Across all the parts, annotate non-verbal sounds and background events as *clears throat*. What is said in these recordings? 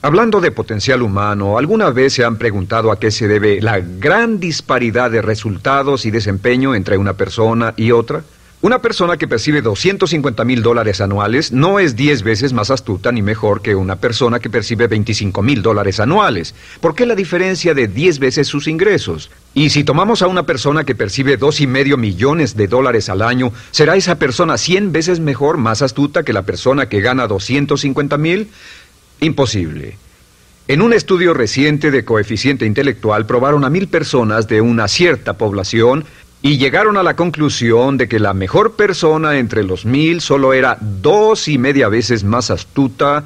Hablando de potencial humano, ¿alguna vez se han preguntado a qué se debe la gran disparidad de resultados y desempeño entre una persona y otra? Una persona que percibe 250 mil dólares anuales no es 10 veces más astuta ni mejor que una persona que percibe 25 mil dólares anuales. ¿Por qué la diferencia de 10 veces sus ingresos? Y si tomamos a una persona que percibe dos y medio millones de dólares al año, ¿será esa persona 100 veces mejor, más astuta que la persona que gana 250 mil? Imposible. En un estudio reciente de coeficiente intelectual probaron a mil personas de una cierta población y llegaron a la conclusión de que la mejor persona entre los mil solo era dos y media veces más astuta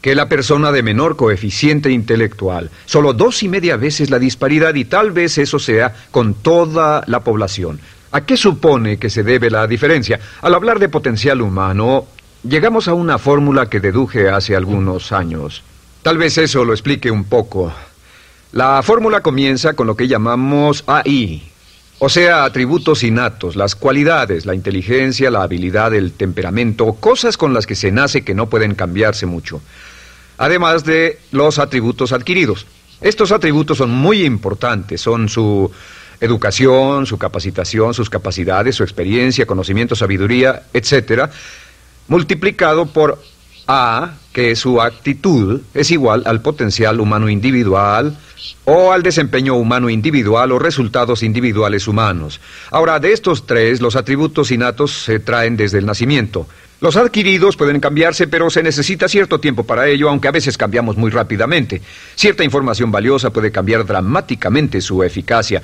que la persona de menor coeficiente intelectual. Solo dos y media veces la disparidad y tal vez eso sea con toda la población. ¿A qué supone que se debe la diferencia? Al hablar de potencial humano, llegamos a una fórmula que deduje hace algunos años. Tal vez eso lo explique un poco. La fórmula comienza con lo que llamamos AI, o sea, atributos innatos, las cualidades, la inteligencia, la habilidad, el temperamento, cosas con las que se nace que no pueden cambiarse mucho. Además de los atributos adquiridos. Estos atributos son muy importantes, son su educación, su capacitación, sus capacidades, su experiencia, conocimiento, sabiduría, etcétera, multiplicado por A, que su actitud, es igual al potencial humano individual, o al desempeño humano individual o resultados individuales humanos. Ahora, de estos tres, los atributos innatos se traen desde el nacimiento. Los adquiridos pueden cambiarse, pero se necesita cierto tiempo para ello, aunque a veces cambiamos muy rápidamente. Cierta información valiosa puede cambiar dramáticamente su eficacia,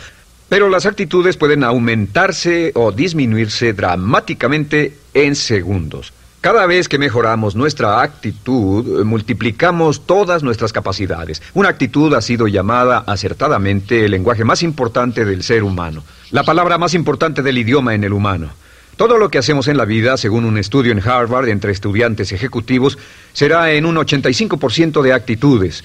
pero las actitudes pueden aumentarse o disminuirse dramáticamente en segundos. Cada vez que mejoramos nuestra actitud, multiplicamos todas nuestras capacidades. Una actitud ha sido llamada acertadamente el lenguaje más importante del ser humano, la palabra más importante del idioma en el humano. Todo lo que hacemos en la vida, según un estudio en Harvard entre estudiantes ejecutivos, será en un 85% de actitudes.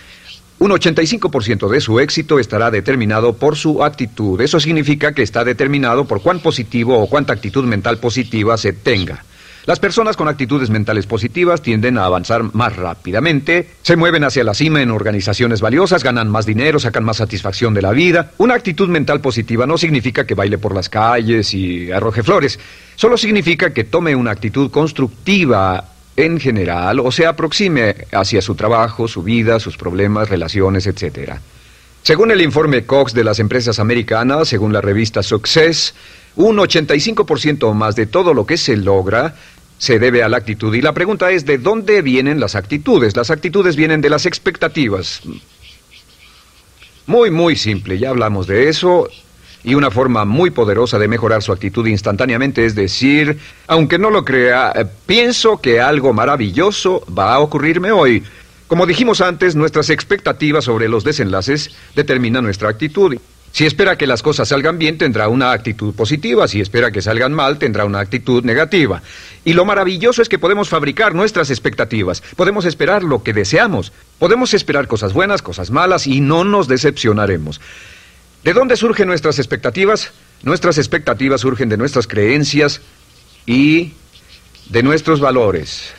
Un 85% de su éxito estará determinado por su actitud. Eso significa que está determinado por cuán positivo o cuánta actitud mental positiva se tenga. Las personas con actitudes mentales positivas tienden a avanzar más rápidamente, se mueven hacia la cima en organizaciones valiosas, ganan más dinero, sacan más satisfacción de la vida. Una actitud mental positiva no significa que baile por las calles y arroje flores, solo significa que tome una actitud constructiva en general o se aproxime hacia su trabajo, su vida, sus problemas, relaciones, etc. Según el informe Cox de las empresas americanas, según la revista Success, un 85% o más de todo lo que se logra se debe a la actitud. Y la pregunta es, ¿de dónde vienen las actitudes? Las actitudes vienen de las expectativas. Muy, muy simple, ya hablamos de eso. Y una forma muy poderosa de mejorar su actitud instantáneamente es decir, aunque no lo crea, eh, pienso que algo maravilloso va a ocurrirme hoy. Como dijimos antes, nuestras expectativas sobre los desenlaces determinan nuestra actitud. Si espera que las cosas salgan bien, tendrá una actitud positiva. Si espera que salgan mal, tendrá una actitud negativa. Y lo maravilloso es que podemos fabricar nuestras expectativas. Podemos esperar lo que deseamos. Podemos esperar cosas buenas, cosas malas y no nos decepcionaremos. ¿De dónde surgen nuestras expectativas? Nuestras expectativas surgen de nuestras creencias y de nuestros valores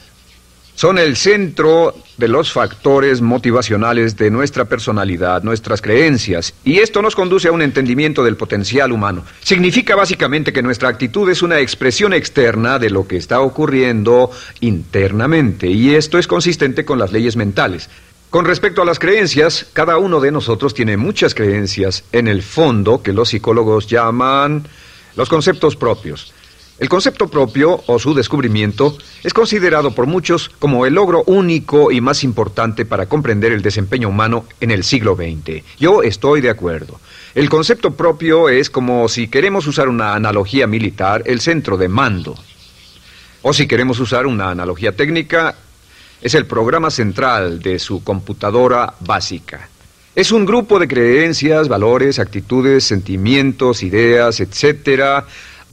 son el centro de los factores motivacionales de nuestra personalidad, nuestras creencias, y esto nos conduce a un entendimiento del potencial humano. Significa básicamente que nuestra actitud es una expresión externa de lo que está ocurriendo internamente, y esto es consistente con las leyes mentales. Con respecto a las creencias, cada uno de nosotros tiene muchas creencias en el fondo que los psicólogos llaman los conceptos propios. El concepto propio o su descubrimiento es considerado por muchos como el logro único y más importante para comprender el desempeño humano en el siglo XX. Yo estoy de acuerdo. El concepto propio es como si queremos usar una analogía militar, el centro de mando. O si queremos usar una analogía técnica, es el programa central de su computadora básica. Es un grupo de creencias, valores, actitudes, sentimientos, ideas, etcétera,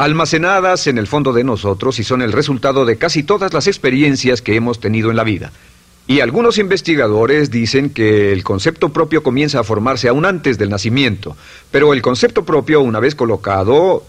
almacenadas en el fondo de nosotros y son el resultado de casi todas las experiencias que hemos tenido en la vida. Y algunos investigadores dicen que el concepto propio comienza a formarse aún antes del nacimiento, pero el concepto propio, una vez colocado,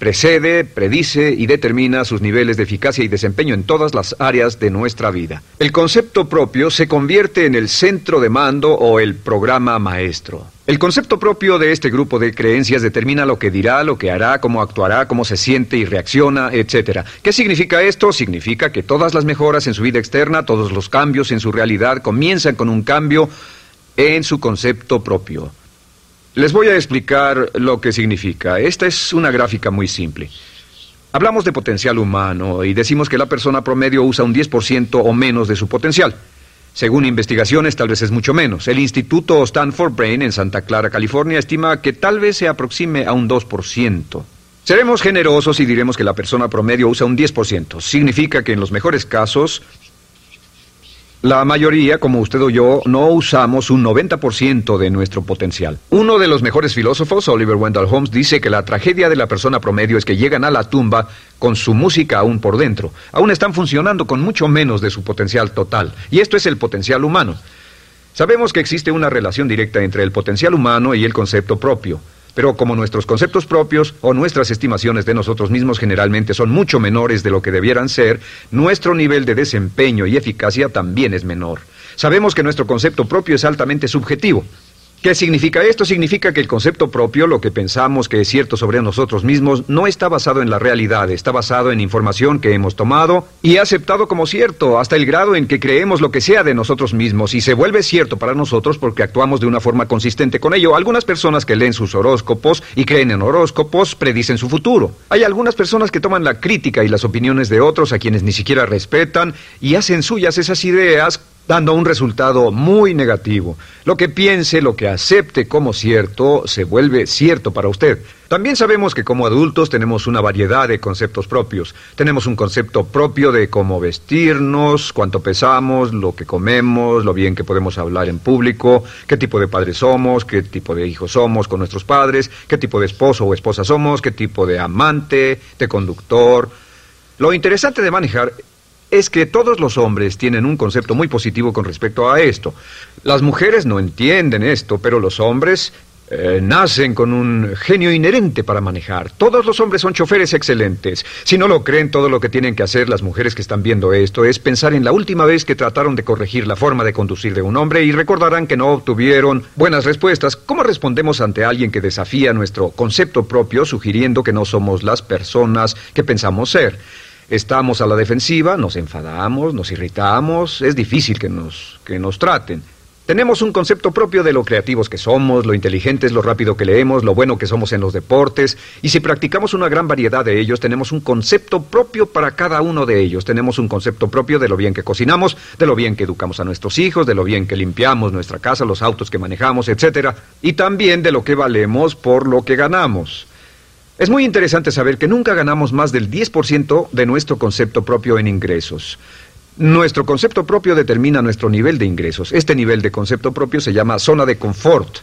precede, predice y determina sus niveles de eficacia y desempeño en todas las áreas de nuestra vida. El concepto propio se convierte en el centro de mando o el programa maestro. El concepto propio de este grupo de creencias determina lo que dirá, lo que hará, cómo actuará, cómo se siente y reacciona, etc. ¿Qué significa esto? Significa que todas las mejoras en su vida externa, todos los cambios en su realidad comienzan con un cambio en su concepto propio. Les voy a explicar lo que significa. Esta es una gráfica muy simple. Hablamos de potencial humano y decimos que la persona promedio usa un 10% o menos de su potencial. Según investigaciones, tal vez es mucho menos. El Instituto Stanford Brain en Santa Clara, California, estima que tal vez se aproxime a un 2%. Seremos generosos y diremos que la persona promedio usa un 10%. Significa que en los mejores casos la mayoría, como usted o yo, no usamos un 90% de nuestro potencial. Uno de los mejores filósofos, Oliver Wendell Holmes, dice que la tragedia de la persona promedio es que llegan a la tumba con su música aún por dentro. Aún están funcionando con mucho menos de su potencial total. Y esto es el potencial humano. Sabemos que existe una relación directa entre el potencial humano y el concepto propio. Pero como nuestros conceptos propios o nuestras estimaciones de nosotros mismos generalmente son mucho menores de lo que debieran ser, nuestro nivel de desempeño y eficacia también es menor. Sabemos que nuestro concepto propio es altamente subjetivo. ¿Qué significa esto? Significa que el concepto propio, lo que pensamos que es cierto sobre nosotros mismos, no está basado en la realidad, está basado en información que hemos tomado y aceptado como cierto, hasta el grado en que creemos lo que sea de nosotros mismos y se vuelve cierto para nosotros porque actuamos de una forma consistente con ello. Algunas personas que leen sus horóscopos y creen en horóscopos predicen su futuro. Hay algunas personas que toman la crítica y las opiniones de otros a quienes ni siquiera respetan y hacen suyas esas ideas dando un resultado muy negativo. Lo que piense, lo que acepte como cierto, se vuelve cierto para usted. También sabemos que como adultos tenemos una variedad de conceptos propios. Tenemos un concepto propio de cómo vestirnos, cuánto pesamos, lo que comemos, lo bien que podemos hablar en público, qué tipo de padres somos, qué tipo de hijos somos con nuestros padres, qué tipo de esposo o esposa somos, qué tipo de amante, de conductor. Lo interesante de manejar es que todos los hombres tienen un concepto muy positivo con respecto a esto. Las mujeres no entienden esto, pero los hombres eh, nacen con un genio inherente para manejar. Todos los hombres son choferes excelentes. Si no lo creen, todo lo que tienen que hacer las mujeres que están viendo esto es pensar en la última vez que trataron de corregir la forma de conducir de un hombre y recordarán que no obtuvieron buenas respuestas. ¿Cómo respondemos ante alguien que desafía nuestro concepto propio sugiriendo que no somos las personas que pensamos ser? Estamos a la defensiva, nos enfadamos, nos irritamos, es difícil que nos, que nos traten. Tenemos un concepto propio de lo creativos que somos, lo inteligentes, lo rápido que leemos, lo bueno que somos en los deportes, y si practicamos una gran variedad de ellos, tenemos un concepto propio para cada uno de ellos. Tenemos un concepto propio de lo bien que cocinamos, de lo bien que educamos a nuestros hijos, de lo bien que limpiamos nuestra casa, los autos que manejamos, etcétera, y también de lo que valemos por lo que ganamos. Es muy interesante saber que nunca ganamos más del 10% de nuestro concepto propio en ingresos. Nuestro concepto propio determina nuestro nivel de ingresos. Este nivel de concepto propio se llama zona de confort.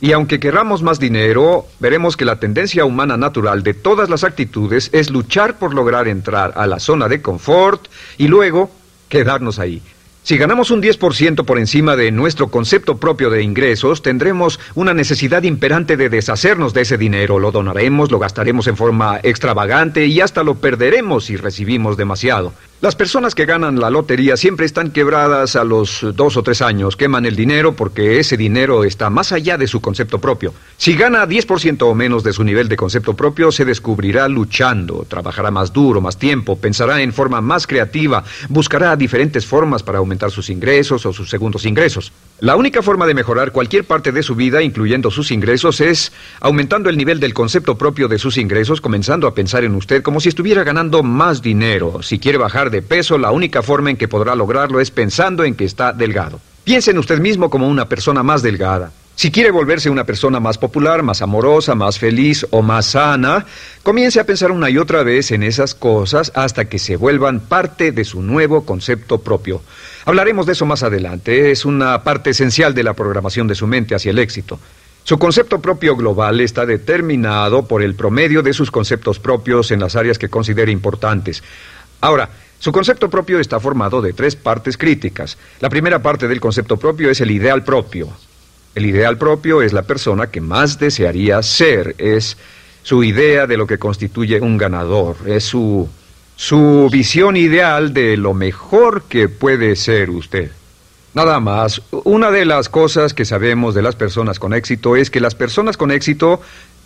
Y aunque queramos más dinero, veremos que la tendencia humana natural de todas las actitudes es luchar por lograr entrar a la zona de confort y luego quedarnos ahí. Si ganamos un 10% por encima de nuestro concepto propio de ingresos, tendremos una necesidad imperante de deshacernos de ese dinero. Lo donaremos, lo gastaremos en forma extravagante y hasta lo perderemos si recibimos demasiado. Las personas que ganan la lotería siempre están quebradas a los dos o tres años. Queman el dinero porque ese dinero está más allá de su concepto propio. Si gana 10% o menos de su nivel de concepto propio, se descubrirá luchando, trabajará más duro, más tiempo, pensará en forma más creativa, buscará diferentes formas para aumentar sus ingresos o sus segundos ingresos. La única forma de mejorar cualquier parte de su vida, incluyendo sus ingresos, es aumentando el nivel del concepto propio de sus ingresos, comenzando a pensar en usted como si estuviera ganando más dinero. Si quiere bajar de peso, la única forma en que podrá lograrlo es pensando en que está delgado. Piense en usted mismo como una persona más delgada. Si quiere volverse una persona más popular, más amorosa, más feliz o más sana, comience a pensar una y otra vez en esas cosas hasta que se vuelvan parte de su nuevo concepto propio. Hablaremos de eso más adelante. Es una parte esencial de la programación de su mente hacia el éxito. Su concepto propio global está determinado por el promedio de sus conceptos propios en las áreas que considere importantes. Ahora, su concepto propio está formado de tres partes críticas. La primera parte del concepto propio es el ideal propio. El ideal propio es la persona que más desearía ser, es su idea de lo que constituye un ganador, es su, su visión ideal de lo mejor que puede ser usted. Nada más, una de las cosas que sabemos de las personas con éxito es que las personas con éxito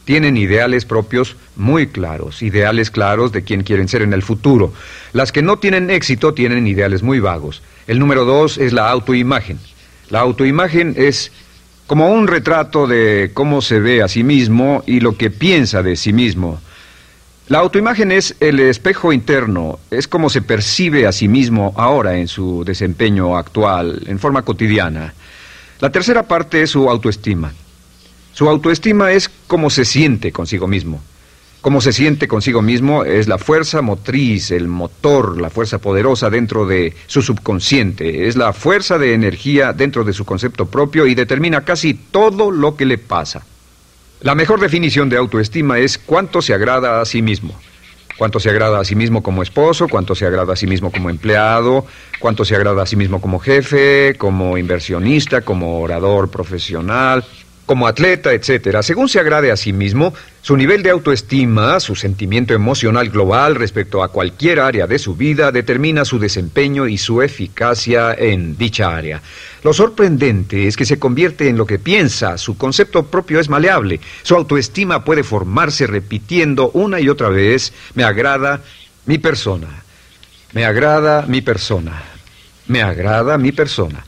tienen ideales propios muy claros, ideales claros de quién quieren ser en el futuro. Las que no tienen éxito tienen ideales muy vagos. El número dos es la autoimagen. La autoimagen es como un retrato de cómo se ve a sí mismo y lo que piensa de sí mismo. La autoimagen es el espejo interno, es como se percibe a sí mismo ahora en su desempeño actual, en forma cotidiana. La tercera parte es su autoestima. Su autoestima es cómo se siente consigo mismo. Cómo se siente consigo mismo es la fuerza motriz, el motor, la fuerza poderosa dentro de su subconsciente, es la fuerza de energía dentro de su concepto propio y determina casi todo lo que le pasa. La mejor definición de autoestima es cuánto se agrada a sí mismo. Cuánto se agrada a sí mismo como esposo, cuánto se agrada a sí mismo como empleado, cuánto se agrada a sí mismo como jefe, como inversionista, como orador profesional, como atleta, etcétera, según se agrade a sí mismo, su nivel de autoestima, su sentimiento emocional global respecto a cualquier área de su vida determina su desempeño y su eficacia en dicha área. Lo sorprendente es que se convierte en lo que piensa, su concepto propio es maleable, su autoestima puede formarse repitiendo una y otra vez, me agrada mi persona, me agrada mi persona, me agrada mi persona.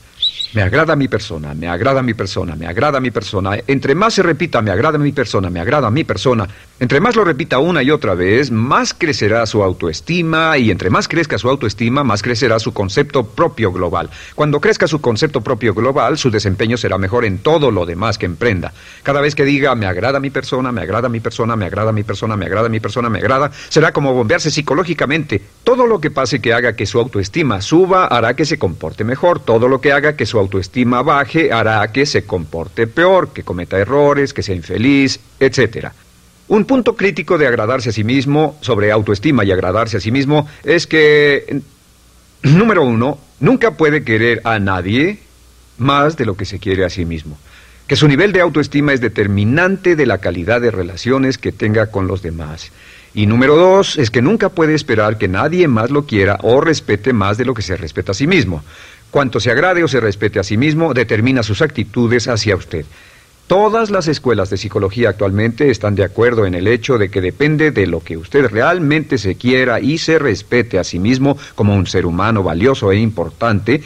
Me agrada mi persona, me agrada mi persona, me agrada mi persona. Entre más se repita, me agrada mi persona, me agrada mi persona, entre más lo repita una y otra vez, más crecerá su autoestima y entre más crezca su autoestima, más crecerá su concepto propio global. Cuando crezca su concepto propio global, su desempeño será mejor en todo lo demás que emprenda. Cada vez que diga, me agrada mi persona, me agrada mi persona, me agrada mi persona, me agrada mi persona, me agrada, será como bombearse psicológicamente. Todo lo que pase que haga que su autoestima suba hará que se comporte mejor. Todo lo que haga que su autoestima baje hará que se comporte peor, que cometa errores, que sea infeliz, etc. Un punto crítico de agradarse a sí mismo, sobre autoestima y agradarse a sí mismo, es que, *clears throat* número uno, nunca puede querer a nadie más de lo que se quiere a sí mismo. Que su nivel de autoestima es determinante de la calidad de relaciones que tenga con los demás. Y número dos, es que nunca puede esperar que nadie más lo quiera o respete más de lo que se respeta a sí mismo. Cuanto se agrade o se respete a sí mismo, determina sus actitudes hacia usted. Todas las escuelas de psicología actualmente están de acuerdo en el hecho de que depende de lo que usted realmente se quiera y se respete a sí mismo como un ser humano valioso e importante,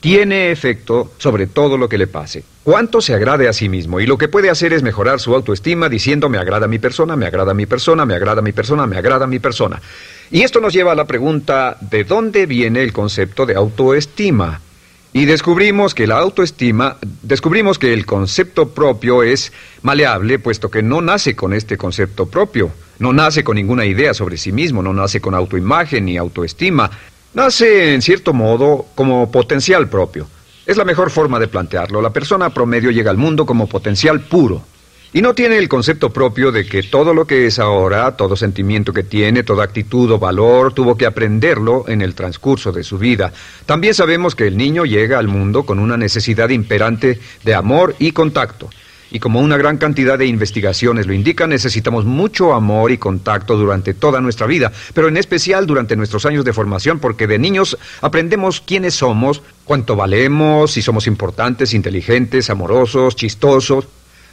tiene efecto sobre todo lo que le pase. Cuánto se agrade a sí mismo y lo que puede hacer es mejorar su autoestima diciendo me agrada mi persona, me agrada mi persona, me agrada mi persona, me agrada mi persona. Y esto nos lleva a la pregunta ¿de dónde viene el concepto de autoestima? Y descubrimos que la autoestima, descubrimos que el concepto propio es maleable, puesto que no nace con este concepto propio, no nace con ninguna idea sobre sí mismo, no nace con autoimagen ni autoestima, nace en cierto modo como potencial propio. Es la mejor forma de plantearlo. La persona promedio llega al mundo como potencial puro. Y no tiene el concepto propio de que todo lo que es ahora, todo sentimiento que tiene, toda actitud o valor, tuvo que aprenderlo en el transcurso de su vida. También sabemos que el niño llega al mundo con una necesidad imperante de amor y contacto. Y como una gran cantidad de investigaciones lo indican, necesitamos mucho amor y contacto durante toda nuestra vida, pero en especial durante nuestros años de formación, porque de niños aprendemos quiénes somos, cuánto valemos, si somos importantes, inteligentes, amorosos, chistosos.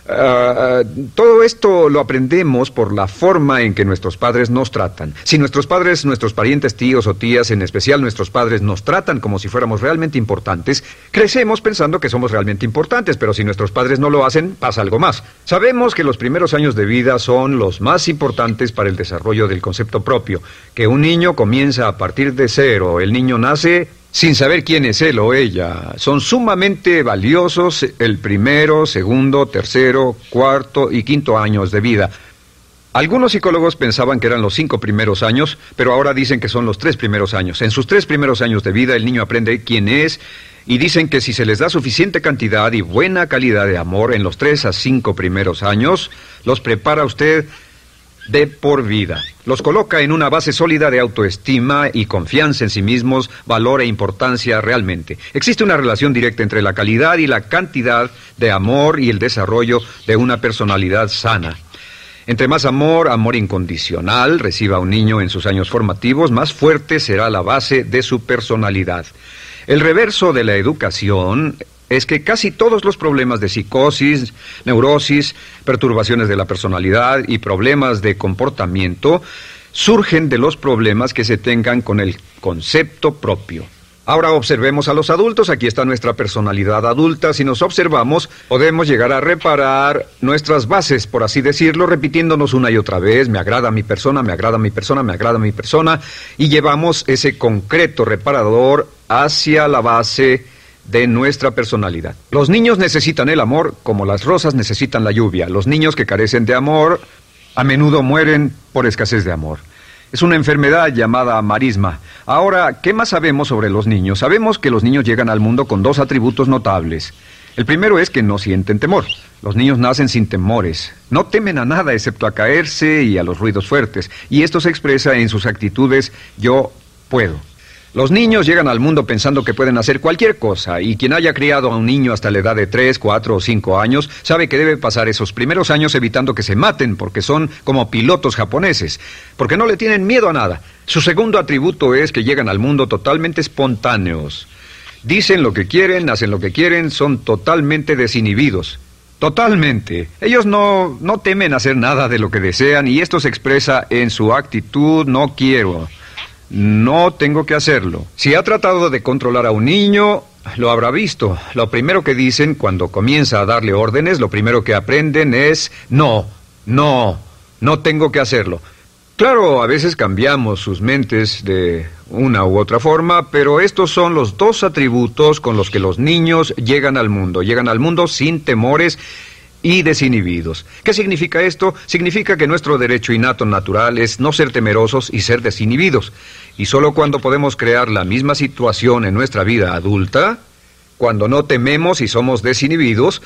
Ah, ah, todo esto lo aprendemos por la forma en que nuestros padres nos tratan. Si nuestros padres, nuestros parientes, tíos o tías, en especial nuestros padres, nos tratan como si fuéramos realmente importantes, crecemos pensando que somos realmente importantes, pero si nuestros padres no lo hacen, pasa algo más. Sabemos que los primeros años de vida son los más importantes para el desarrollo del concepto propio, que un niño comienza a partir de cero, el niño nace sin saber quién es él o ella. Son sumamente valiosos el primero, segundo, tercero, cuarto y quinto años de vida. Algunos psicólogos pensaban que eran los cinco primeros años, pero ahora dicen que son los tres primeros años. En sus tres primeros años de vida el niño aprende quién es y dicen que si se les da suficiente cantidad y buena calidad de amor en los tres a cinco primeros años, los prepara usted de por vida. Los coloca en una base sólida de autoestima y confianza en sí mismos, valor e importancia realmente. Existe una relación directa entre la calidad y la cantidad de amor y el desarrollo de una personalidad sana. Entre más amor, amor incondicional, reciba un niño en sus años formativos, más fuerte será la base de su personalidad. El reverso de la educación es que casi todos los problemas de psicosis, neurosis, perturbaciones de la personalidad y problemas de comportamiento surgen de los problemas que se tengan con el concepto propio. Ahora observemos a los adultos, aquí está nuestra personalidad adulta, si nos observamos podemos llegar a reparar nuestras bases, por así decirlo, repitiéndonos una y otra vez, me agrada mi persona, me agrada mi persona, me agrada mi persona, y llevamos ese concreto reparador hacia la base de nuestra personalidad. Los niños necesitan el amor como las rosas necesitan la lluvia. Los niños que carecen de amor a menudo mueren por escasez de amor. Es una enfermedad llamada marisma. Ahora, ¿qué más sabemos sobre los niños? Sabemos que los niños llegan al mundo con dos atributos notables. El primero es que no sienten temor. Los niños nacen sin temores. No temen a nada excepto a caerse y a los ruidos fuertes. Y esto se expresa en sus actitudes yo puedo. Los niños llegan al mundo pensando que pueden hacer cualquier cosa, y quien haya criado a un niño hasta la edad de 3, 4 o 5 años sabe que debe pasar esos primeros años evitando que se maten, porque son como pilotos japoneses, porque no le tienen miedo a nada. Su segundo atributo es que llegan al mundo totalmente espontáneos. Dicen lo que quieren, hacen lo que quieren, son totalmente desinhibidos. Totalmente. Ellos no, no temen hacer nada de lo que desean y esto se expresa en su actitud no quiero. No tengo que hacerlo. Si ha tratado de controlar a un niño, lo habrá visto. Lo primero que dicen cuando comienza a darle órdenes, lo primero que aprenden es no, no, no tengo que hacerlo. Claro, a veces cambiamos sus mentes de una u otra forma, pero estos son los dos atributos con los que los niños llegan al mundo. Llegan al mundo sin temores y desinhibidos. ¿Qué significa esto? Significa que nuestro derecho innato natural es no ser temerosos y ser desinhibidos. Y solo cuando podemos crear la misma situación en nuestra vida adulta, cuando no tememos y somos desinhibidos,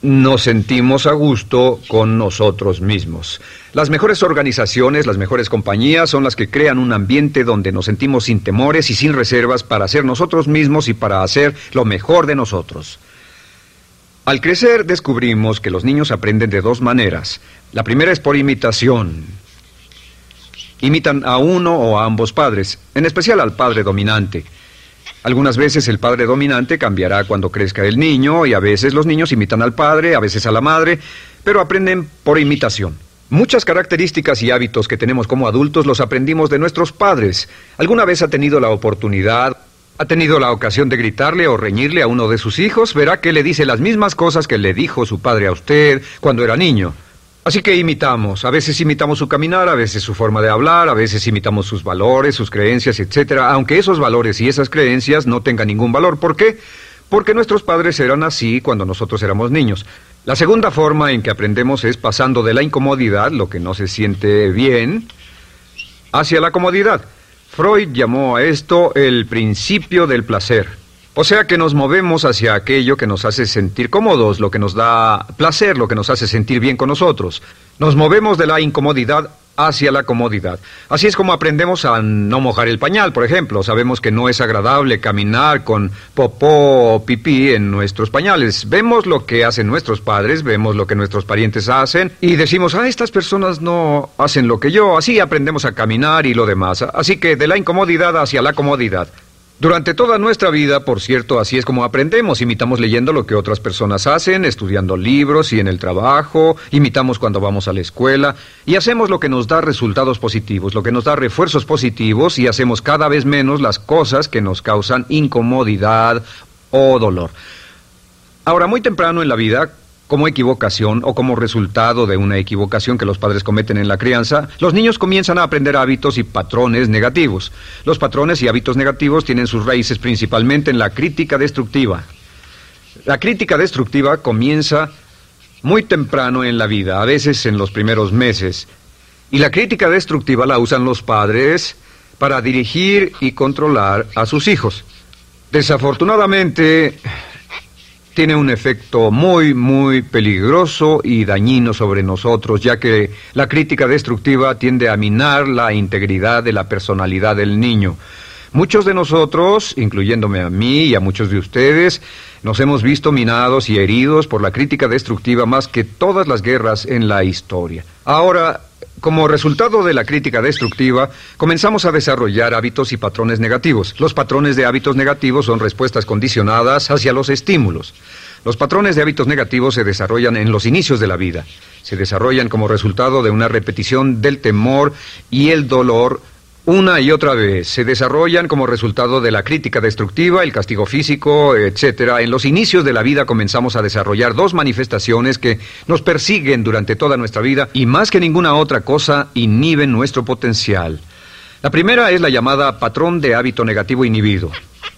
nos sentimos a gusto con nosotros mismos. Las mejores organizaciones, las mejores compañías son las que crean un ambiente donde nos sentimos sin temores y sin reservas para ser nosotros mismos y para hacer lo mejor de nosotros. Al crecer descubrimos que los niños aprenden de dos maneras. La primera es por imitación. Imitan a uno o a ambos padres, en especial al padre dominante. Algunas veces el padre dominante cambiará cuando crezca el niño y a veces los niños imitan al padre, a veces a la madre, pero aprenden por imitación. Muchas características y hábitos que tenemos como adultos los aprendimos de nuestros padres. ¿Alguna vez ha tenido la oportunidad ¿Ha tenido la ocasión de gritarle o reñirle a uno de sus hijos? Verá que le dice las mismas cosas que le dijo su padre a usted cuando era niño. Así que imitamos. A veces imitamos su caminar, a veces su forma de hablar, a veces imitamos sus valores, sus creencias, etc. Aunque esos valores y esas creencias no tengan ningún valor. ¿Por qué? Porque nuestros padres eran así cuando nosotros éramos niños. La segunda forma en que aprendemos es pasando de la incomodidad, lo que no se siente bien, hacia la comodidad. Freud llamó a esto el principio del placer. O sea que nos movemos hacia aquello que nos hace sentir cómodos, lo que nos da placer, lo que nos hace sentir bien con nosotros. Nos movemos de la incomodidad hacia la comodidad. Así es como aprendemos a no mojar el pañal, por ejemplo. Sabemos que no es agradable caminar con popó o pipí en nuestros pañales. Vemos lo que hacen nuestros padres, vemos lo que nuestros parientes hacen y decimos, ah, estas personas no hacen lo que yo. Así aprendemos a caminar y lo demás. Así que de la incomodidad hacia la comodidad. Durante toda nuestra vida, por cierto, así es como aprendemos. Imitamos leyendo lo que otras personas hacen, estudiando libros y en el trabajo, imitamos cuando vamos a la escuela y hacemos lo que nos da resultados positivos, lo que nos da refuerzos positivos y hacemos cada vez menos las cosas que nos causan incomodidad o dolor. Ahora, muy temprano en la vida, como equivocación o como resultado de una equivocación que los padres cometen en la crianza, los niños comienzan a aprender hábitos y patrones negativos. Los patrones y hábitos negativos tienen sus raíces principalmente en la crítica destructiva. La crítica destructiva comienza muy temprano en la vida, a veces en los primeros meses. Y la crítica destructiva la usan los padres para dirigir y controlar a sus hijos. Desafortunadamente, tiene un efecto muy, muy peligroso y dañino sobre nosotros, ya que la crítica destructiva tiende a minar la integridad de la personalidad del niño. Muchos de nosotros, incluyéndome a mí y a muchos de ustedes, nos hemos visto minados y heridos por la crítica destructiva más que todas las guerras en la historia. Ahora, como resultado de la crítica destructiva, comenzamos a desarrollar hábitos y patrones negativos. Los patrones de hábitos negativos son respuestas condicionadas hacia los estímulos. Los patrones de hábitos negativos se desarrollan en los inicios de la vida. Se desarrollan como resultado de una repetición del temor y el dolor una y otra vez. Se desarrollan como resultado de la crítica destructiva, el castigo físico, etc. En los inicios de la vida comenzamos a desarrollar dos manifestaciones que nos persiguen durante toda nuestra vida y más que ninguna otra cosa inhiben nuestro potencial. La primera es la llamada patrón de hábito negativo inhibido.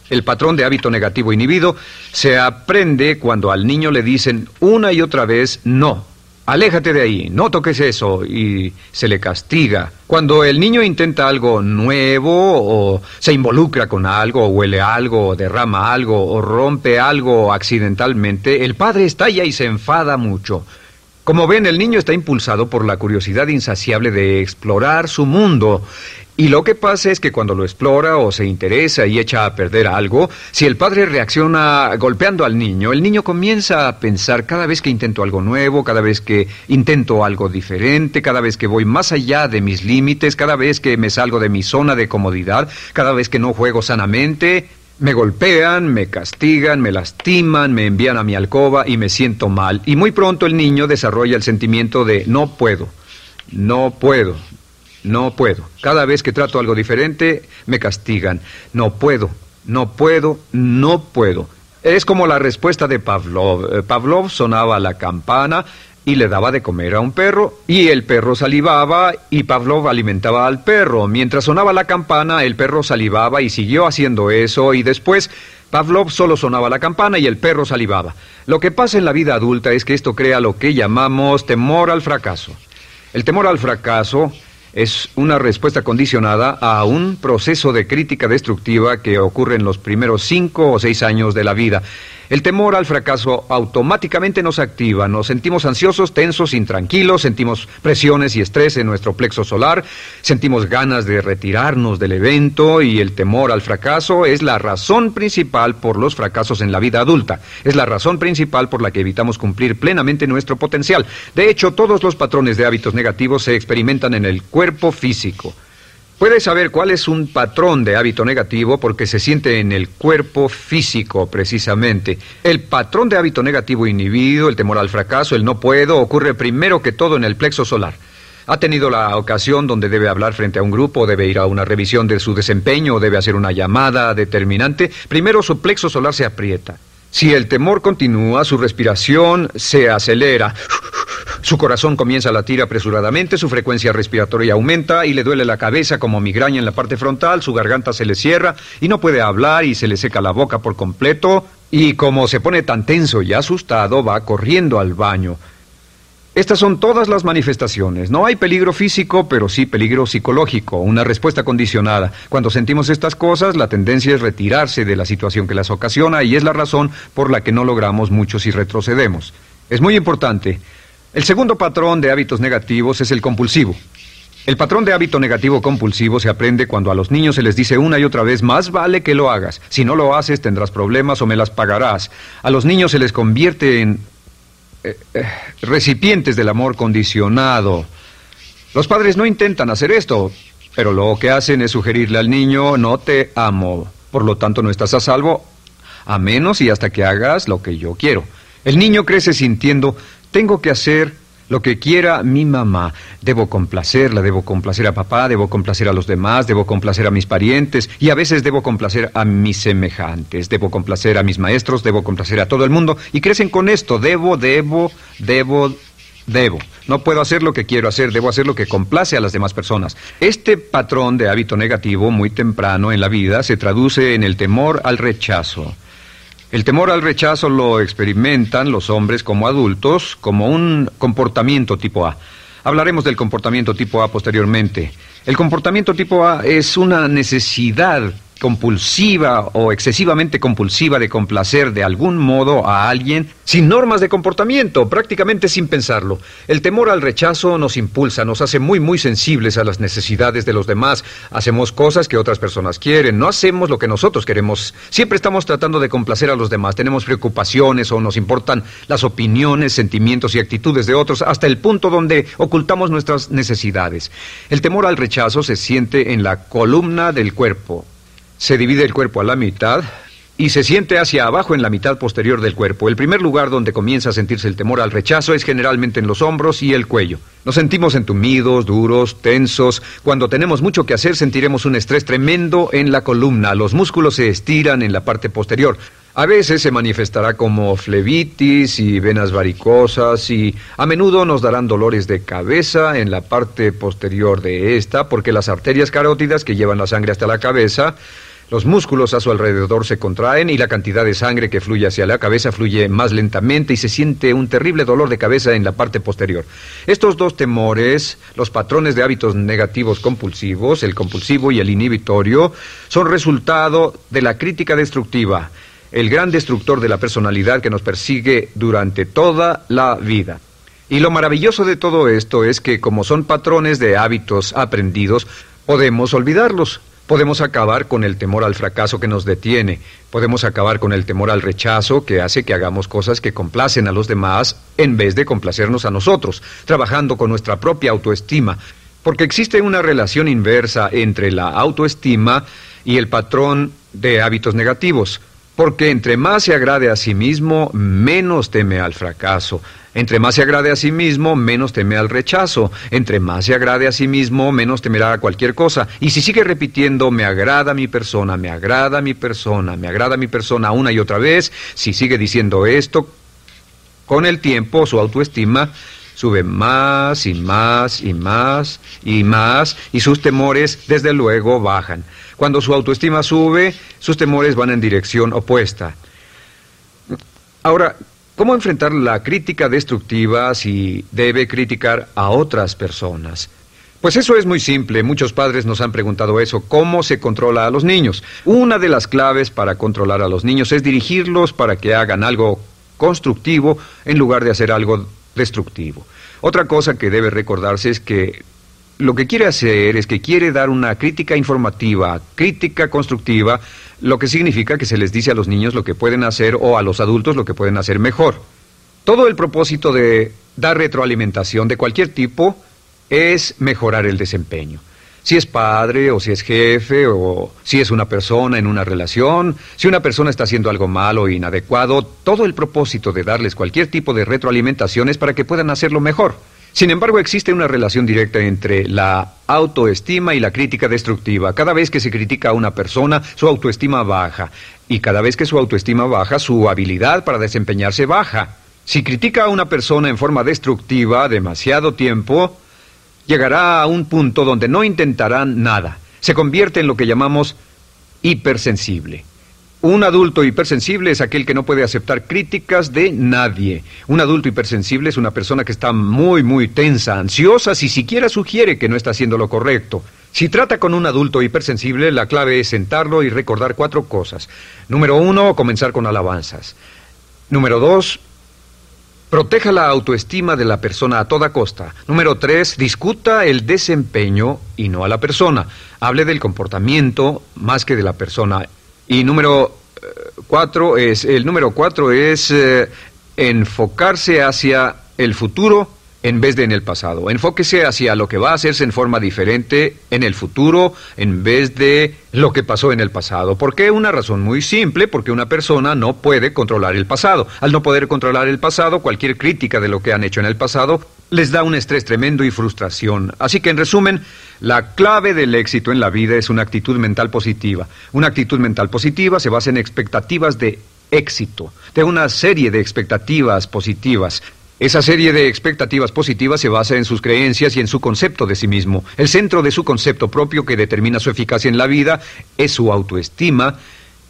El patrón de hábito negativo inhibido se aprende cuando al niño le dicen una y otra vez no, Aléjate de ahí, no toques eso y se le castiga. Cuando el niño intenta algo nuevo o se involucra con algo, o huele algo, o derrama algo, o rompe algo accidentalmente, el padre estalla y se enfada mucho. Como ven, el niño está impulsado por la curiosidad insaciable de explorar su mundo y lo que pasa es que cuando lo explora o se interesa y echa a perder algo, si el padre reacciona golpeando al niño, el niño comienza a pensar cada vez que intento algo nuevo, cada vez que intento algo diferente, cada vez que voy más allá de mis límites, cada vez que me salgo de mi zona de comodidad, cada vez que no juego sanamente, me golpean, me castigan, me lastiman, me envían a mi alcoba y me siento mal. Y muy pronto el niño desarrolla el sentimiento de no puedo, no puedo, no puedo. Cada vez que trato algo diferente, me castigan. No puedo, no puedo, no puedo. Es como la respuesta de Pavlov. Eh, Pavlov sonaba la campana y le daba de comer a un perro, y el perro salivaba y Pavlov alimentaba al perro. Mientras sonaba la campana, el perro salivaba y siguió haciendo eso, y después Pavlov solo sonaba la campana y el perro salivaba. Lo que pasa en la vida adulta es que esto crea lo que llamamos temor al fracaso. El temor al fracaso es una respuesta condicionada a un proceso de crítica destructiva que ocurre en los primeros cinco o seis años de la vida. El temor al fracaso automáticamente nos activa, nos sentimos ansiosos, tensos, intranquilos, sentimos presiones y estrés en nuestro plexo solar, sentimos ganas de retirarnos del evento y el temor al fracaso es la razón principal por los fracasos en la vida adulta. Es la razón principal por la que evitamos cumplir plenamente nuestro potencial. De hecho, todos los patrones de hábitos negativos se experimentan en el cuerpo físico. Puede saber cuál es un patrón de hábito negativo porque se siente en el cuerpo físico, precisamente. El patrón de hábito negativo inhibido, el temor al fracaso, el no puedo, ocurre primero que todo en el plexo solar. ¿Ha tenido la ocasión donde debe hablar frente a un grupo, debe ir a una revisión de su desempeño debe hacer una llamada determinante? Primero su plexo solar se aprieta. Si el temor continúa, su respiración se acelera. Su corazón comienza a latir apresuradamente, su frecuencia respiratoria aumenta y le duele la cabeza como migraña en la parte frontal, su garganta se le cierra y no puede hablar y se le seca la boca por completo y como se pone tan tenso y asustado va corriendo al baño. Estas son todas las manifestaciones. No hay peligro físico, pero sí peligro psicológico, una respuesta condicionada. Cuando sentimos estas cosas, la tendencia es retirarse de la situación que las ocasiona y es la razón por la que no logramos mucho si retrocedemos. Es muy importante el segundo patrón de hábitos negativos es el compulsivo. El patrón de hábito negativo compulsivo se aprende cuando a los niños se les dice una y otra vez, más vale que lo hagas. Si no lo haces, tendrás problemas o me las pagarás. A los niños se les convierte en eh, eh, recipientes del amor condicionado. Los padres no intentan hacer esto, pero lo que hacen es sugerirle al niño, no te amo. Por lo tanto, no estás a salvo, a menos y hasta que hagas lo que yo quiero. El niño crece sintiendo, tengo que hacer lo que quiera mi mamá. Debo complacerla, debo complacer a papá, debo complacer a los demás, debo complacer a mis parientes y a veces debo complacer a mis semejantes, debo complacer a mis maestros, debo complacer a todo el mundo y crecen con esto, debo, debo, debo, debo. No puedo hacer lo que quiero hacer, debo hacer lo que complace a las demás personas. Este patrón de hábito negativo muy temprano en la vida se traduce en el temor al rechazo. El temor al rechazo lo experimentan los hombres como adultos como un comportamiento tipo A. Hablaremos del comportamiento tipo A posteriormente. El comportamiento tipo A es una necesidad compulsiva o excesivamente compulsiva de complacer de algún modo a alguien sin normas de comportamiento, prácticamente sin pensarlo. El temor al rechazo nos impulsa, nos hace muy muy sensibles a las necesidades de los demás. Hacemos cosas que otras personas quieren, no hacemos lo que nosotros queremos. Siempre estamos tratando de complacer a los demás, tenemos preocupaciones o nos importan las opiniones, sentimientos y actitudes de otros hasta el punto donde ocultamos nuestras necesidades. El temor al rechazo se siente en la columna del cuerpo se divide el cuerpo a la mitad y se siente hacia abajo en la mitad posterior del cuerpo. El primer lugar donde comienza a sentirse el temor al rechazo es generalmente en los hombros y el cuello. Nos sentimos entumidos, duros, tensos. Cuando tenemos mucho que hacer sentiremos un estrés tremendo en la columna. Los músculos se estiran en la parte posterior. A veces se manifestará como flebitis y venas varicosas y a menudo nos darán dolores de cabeza en la parte posterior de esta porque las arterias carótidas que llevan la sangre hasta la cabeza los músculos a su alrededor se contraen y la cantidad de sangre que fluye hacia la cabeza fluye más lentamente y se siente un terrible dolor de cabeza en la parte posterior. Estos dos temores, los patrones de hábitos negativos compulsivos, el compulsivo y el inhibitorio, son resultado de la crítica destructiva, el gran destructor de la personalidad que nos persigue durante toda la vida. Y lo maravilloso de todo esto es que como son patrones de hábitos aprendidos, podemos olvidarlos. Podemos acabar con el temor al fracaso que nos detiene, podemos acabar con el temor al rechazo que hace que hagamos cosas que complacen a los demás en vez de complacernos a nosotros, trabajando con nuestra propia autoestima, porque existe una relación inversa entre la autoestima y el patrón de hábitos negativos. Porque entre más se agrade a sí mismo, menos teme al fracaso. Entre más se agrade a sí mismo, menos teme al rechazo. Entre más se agrade a sí mismo, menos temerá a cualquier cosa. Y si sigue repitiendo, me agrada mi persona, me agrada mi persona, me agrada mi persona una y otra vez, si sigue diciendo esto, con el tiempo su autoestima sube más y más y más y más y sus temores desde luego bajan. Cuando su autoestima sube, sus temores van en dirección opuesta. Ahora, ¿cómo enfrentar la crítica destructiva si debe criticar a otras personas? Pues eso es muy simple. Muchos padres nos han preguntado eso. ¿Cómo se controla a los niños? Una de las claves para controlar a los niños es dirigirlos para que hagan algo constructivo en lugar de hacer algo destructivo. Otra cosa que debe recordarse es que lo que quiere hacer es que quiere dar una crítica informativa, crítica constructiva, lo que significa que se les dice a los niños lo que pueden hacer o a los adultos lo que pueden hacer mejor. Todo el propósito de dar retroalimentación de cualquier tipo es mejorar el desempeño. Si es padre o si es jefe o si es una persona en una relación, si una persona está haciendo algo malo o inadecuado, todo el propósito de darles cualquier tipo de retroalimentación es para que puedan hacerlo mejor. Sin embargo, existe una relación directa entre la autoestima y la crítica destructiva. Cada vez que se critica a una persona, su autoestima baja. Y cada vez que su autoestima baja, su habilidad para desempeñarse baja. Si critica a una persona en forma destructiva demasiado tiempo, llegará a un punto donde no intentarán nada. Se convierte en lo que llamamos hipersensible. Un adulto hipersensible es aquel que no puede aceptar críticas de nadie. Un adulto hipersensible es una persona que está muy, muy tensa, ansiosa, si siquiera sugiere que no está haciendo lo correcto. Si trata con un adulto hipersensible, la clave es sentarlo y recordar cuatro cosas. Número uno, comenzar con alabanzas. Número dos, Proteja la autoestima de la persona a toda costa. Número tres, discuta el desempeño y no a la persona. Hable del comportamiento más que de la persona. Y número eh, cuatro es, el número cuatro es eh, enfocarse hacia el futuro en vez de en el pasado. Enfóquese hacia lo que va a hacerse en forma diferente en el futuro en vez de lo que pasó en el pasado. ¿Por qué? Una razón muy simple, porque una persona no puede controlar el pasado. Al no poder controlar el pasado, cualquier crítica de lo que han hecho en el pasado les da un estrés tremendo y frustración. Así que, en resumen, la clave del éxito en la vida es una actitud mental positiva. Una actitud mental positiva se basa en expectativas de éxito, de una serie de expectativas positivas. Esa serie de expectativas positivas se basa en sus creencias y en su concepto de sí mismo. El centro de su concepto propio que determina su eficacia en la vida es su autoestima,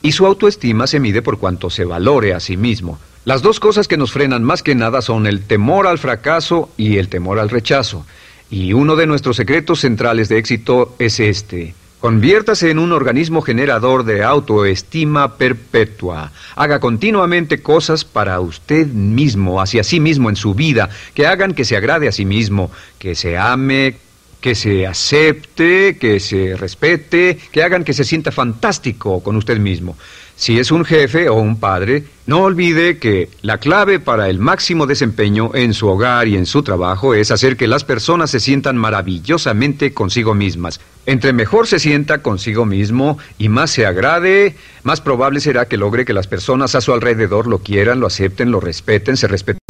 y su autoestima se mide por cuanto se valore a sí mismo. Las dos cosas que nos frenan más que nada son el temor al fracaso y el temor al rechazo. Y uno de nuestros secretos centrales de éxito es este. Conviértase en un organismo generador de autoestima perpetua. Haga continuamente cosas para usted mismo, hacia sí mismo en su vida, que hagan que se agrade a sí mismo, que se ame, que se acepte, que se respete, que hagan que se sienta fantástico con usted mismo. Si es un jefe o un padre, no olvide que la clave para el máximo desempeño en su hogar y en su trabajo es hacer que las personas se sientan maravillosamente consigo mismas. Entre mejor se sienta consigo mismo y más se agrade, más probable será que logre que las personas a su alrededor lo quieran, lo acepten, lo respeten, se respeten.